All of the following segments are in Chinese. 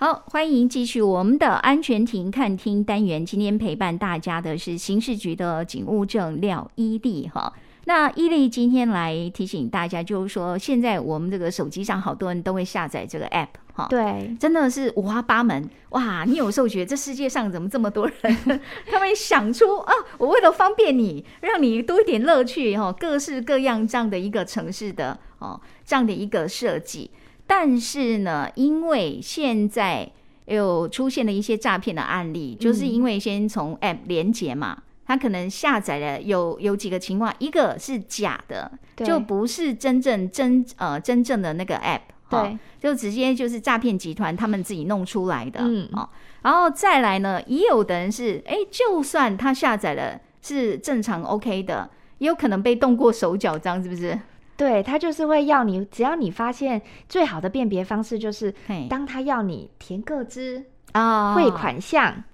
好，欢迎继续我们的安全庭看厅单元。今天陪伴大家的是刑事局的警务证廖伊利哈。那伊利今天来提醒大家，就是说现在我们这个手机上好多人都会下载这个 app 哈。对，真的是五花八门哇！你有时候觉得这世界上怎么这么多人？他们想出啊，我为了方便你，让你多一点乐趣哈，各式各样这样的一个城市的哦，这样的一个设计。但是呢，因为现在有出现了一些诈骗的案例，嗯、就是因为先从 App 连接嘛，他可能下载了有有几个情况，一个是假的，就不是真正真呃真正的那个 App，对、哦，就直接就是诈骗集团他们自己弄出来的，嗯，哦，然后再来呢，也有的人是，哎，就算他下载了是正常 OK 的，也有可能被动过手脚，这样是不是？对，他就是会要你，只要你发现最好的辨别方式就是，当他要你填个资啊，汇款项，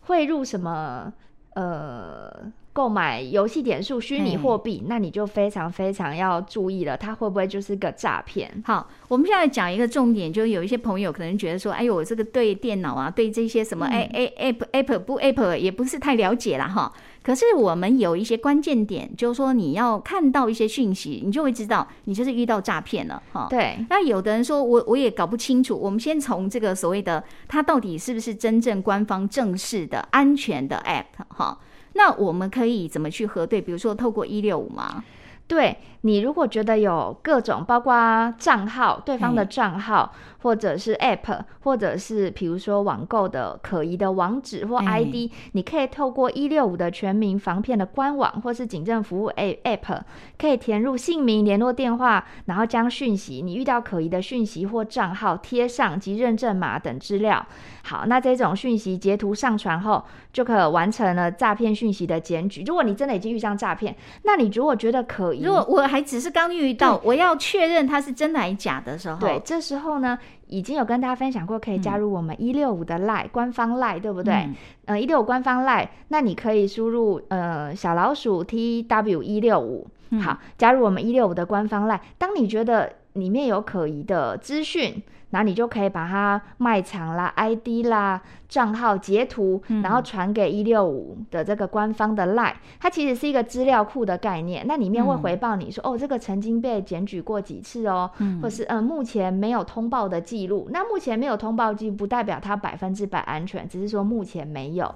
汇入什么呃。购买游戏点数、虚拟货币，那你就非常非常要注意了，它会不会就是个诈骗？好，我们现在讲一个重点，就是有一些朋友可能觉得说，哎呦，我这个对电脑啊，对这些什么哎哎 app app 不 app 也不是太了解了哈。可是我们有一些关键点，就是说你要看到一些讯息，你就会知道你就是遇到诈骗了哈。对。那有的人说我我也搞不清楚，我们先从这个所谓的它到底是不是真正官方正式的安全的 app 哈。那我们可以怎么去核对？比如说透过一六五吗？对，你如果觉得有各种，包括账号、对方的账号，或者是 App，或者是比如说网购的可疑的网址或 ID，你可以透过一六五的全民防骗的官网，或是警政服务 App，可以填入姓名、联络电话，然后将讯息你遇到可疑的讯息或账号贴上及认证码等资料。好，那这种讯息截图上传后，就可完成了诈骗讯息的检举。如果你真的已经遇上诈骗，那你如果觉得可疑，如果我还只是刚遇到，我要确认它是真的还是假的时候，对，这时候呢，已经有跟大家分享过，可以加入我们一六五的 Line、嗯、官方 Line，对不对？嗯、呃，一六五官方 Line，那你可以输入呃小老鼠 T W 一六五，好，加入我们一六五的官方 Line。当你觉得里面有可疑的资讯，那你就可以把它卖场啦、ID 啦、账号截图，然后传给一六五的这个官方的 Line，它其实是一个资料库的概念。那里面会回报你说，哦，这个曾经被检举过几次哦，或是嗯，目前没有通报的记录。那目前没有通报记录，不代表它百分之百安全，只是说目前没有。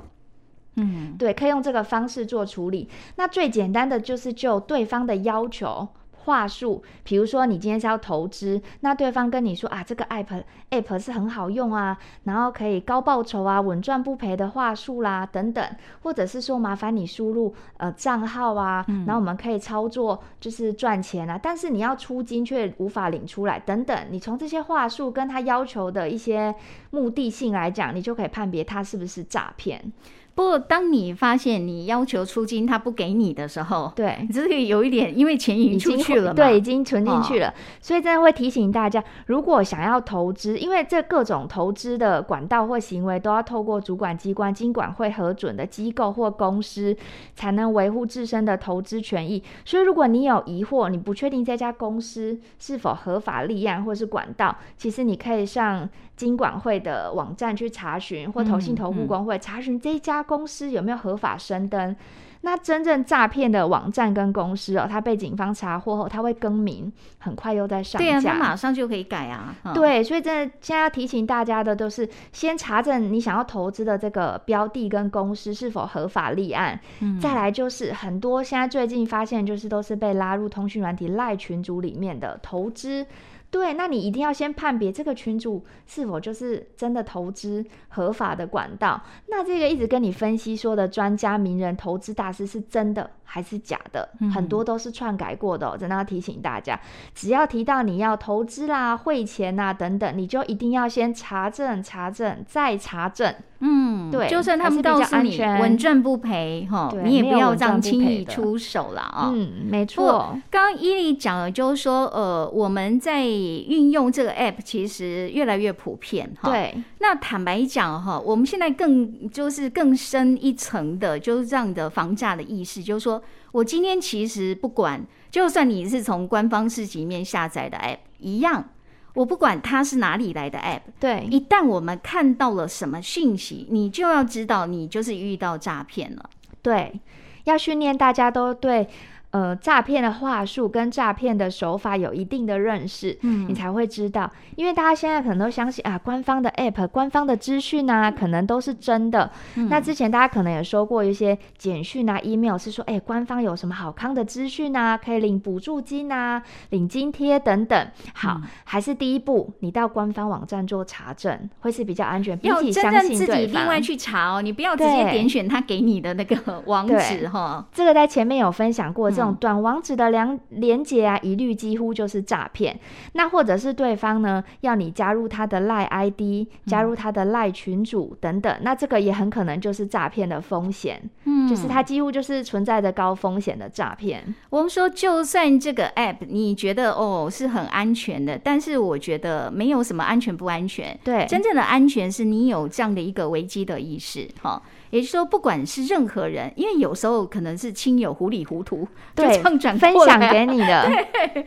嗯，对，可以用这个方式做处理。那最简单的就是就对方的要求。话术，比如说你今天是要投资，那对方跟你说啊，这个 app app 是很好用啊，然后可以高报酬啊，稳赚不赔的话术啦等等，或者是说麻烦你输入呃账号啊，嗯、然后我们可以操作就是赚钱啊，但是你要出金却无法领出来等等，你从这些话术跟他要求的一些目的性来讲，你就可以判别他是不是诈骗。不过，当你发现你要求出金他不给你的时候，对，这个有一点，因为钱已经出去了嘛，对，已经存进去了，哦、所以真的会提醒大家，如果想要投资，因为这各种投资的管道或行为都要透过主管机关金管会核准的机构或公司，才能维护自身的投资权益。所以，如果你有疑惑，你不确定这家公司是否合法立案或是管道，其实你可以上金管会的网站去查询，或投信投顾工会、嗯嗯、查询这一家公司有没有合法升登？那真正诈骗的网站跟公司哦，他被警方查获后，他会更名，很快又在上架。对啊，他马上就可以改啊。嗯、对，所以真的现在要提醒大家的都是，先查证你想要投资的这个标的跟公司是否合法立案。嗯、再来就是很多现在最近发现，就是都是被拉入通讯软体赖群组里面的投资。对，那你一定要先判别这个群主是否就是真的投资合法的管道。那这个一直跟你分析说的专家、名人、投资大师是真的还是假的？嗯、很多都是篡改过的、哦。真的要提醒大家，只要提到你要投资啦、汇钱啦等等，你就一定要先查证、查证再查证。嗯，对，就算他们告诉你稳赚不赔哈，你也不要这样轻易出手了啊。嗯，没错。刚刚伊利讲了，就是说，呃，我们在运用这个 app 其实越来越普遍哈。对。那坦白讲哈，我们现在更就是更深一层的，就是这样的房价的意识，就是说我今天其实不管，就算你是从官方市集面下载的 app 一样。我不管它是哪里来的 App，对，一旦我们看到了什么讯息，你就要知道你就是遇到诈骗了。对，要训练大家都对。呃，诈骗的话术跟诈骗的手法有一定的认识，嗯，你才会知道。因为大家现在可能都相信啊，官方的 App、官方的资讯啊，可能都是真的。嗯、那之前大家可能也说过一些简讯啊、email，是说，哎，官方有什么好康的资讯啊，可以领补助金啊、领津贴等等。好，嗯、还是第一步，你到官方网站做查证，会是比较安全。要真正自己另外去查哦，你不要直接点选他给你的那个网址哈。这个在前面有分享过。这种短网址的连连接啊，一律几乎就是诈骗。那或者是对方呢，要你加入他的赖 ID，加入他的赖群主等等，那这个也很可能就是诈骗的风险。嗯，就是它几乎就是存在着高风险的诈骗。我们说，就算这个 App 你觉得哦是很安全的，但是我觉得没有什么安全不安全。对，真正的安全是你有这样的一个危机的意识。哈。也就是说，不管是任何人，因为有时候可能是亲友糊里糊涂，对，就这样转、啊、分享给你的。对，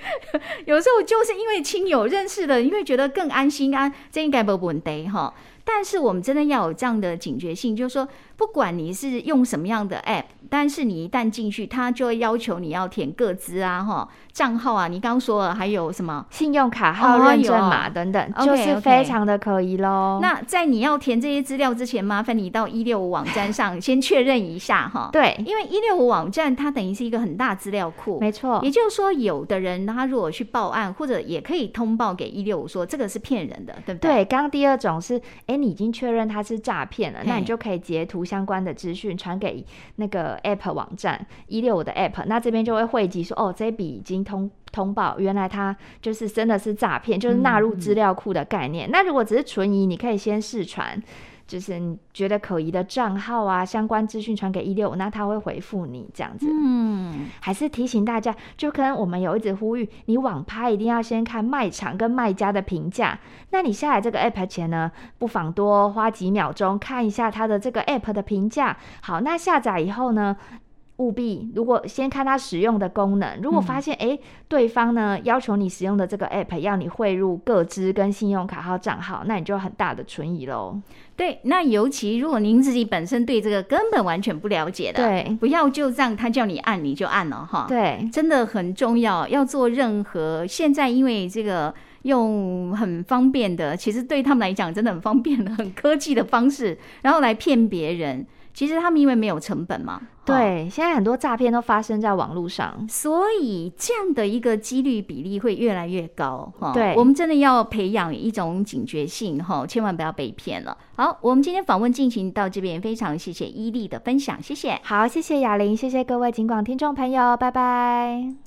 有时候就是因为亲友认识的，因为觉得更安心啊，这应该不问题哈。但是我们真的要有这样的警觉性，就是说，不管你是用什么样的 app，但是你一旦进去，它就会要求你要填个资啊，哈，账号啊，你刚刚说了还有什么信用卡号、认证码等等，哦、就是非常的可疑喽。那在你要填这些资料之前，麻烦你到一六五网站上先确认一下哈。对，因为一六五网站它等于是一个很大资料库，没错。也就是说，有的人他如果去报案，或者也可以通报给一六五说这个是骗人的，对不对？对，刚刚第二种是，哎。你已经确认它是诈骗了，那你就可以截图相关的资讯传给那个 App 网站一六五的 App，那这边就会汇集说，哦，这笔已经通通报，原来它就是真的是诈骗，就是纳入资料库的概念。嗯、那如果只是存疑，你可以先试传。就是你觉得可疑的账号啊，相关资讯传给一六五，那他会回复你这样子。嗯，还是提醒大家，就可能我们有一直呼吁，你网拍一定要先看卖场跟卖家的评价。那你下载这个 app 前呢，不妨多花几秒钟看一下它的这个 app 的评价。好，那下载以后呢，务必，如果先看它使用的功能，如果发现哎、嗯，对方呢要求你使用的这个 app 要你汇入个资跟信用卡号账号，那你就很大的存疑喽。对，那尤其如果您自己本身对这个根本完全不了解的，对，不要就这样他叫你按你就按了哈。对，真的很重要，要做任何现在因为这个用很方便的，其实对他们来讲真的很方便的、很科技的方式，然后来骗别人。其实他们因为没有成本嘛，对，现在很多诈骗都发生在网络上，所以这样的一个几率比例会越来越高哈。对，我们真的要培养一种警觉性哈，千万不要被骗了。好，我们今天访问进行到这边，非常谢谢伊利的分享，谢谢。好，谢谢雅玲，谢谢各位警广听众朋友，拜拜。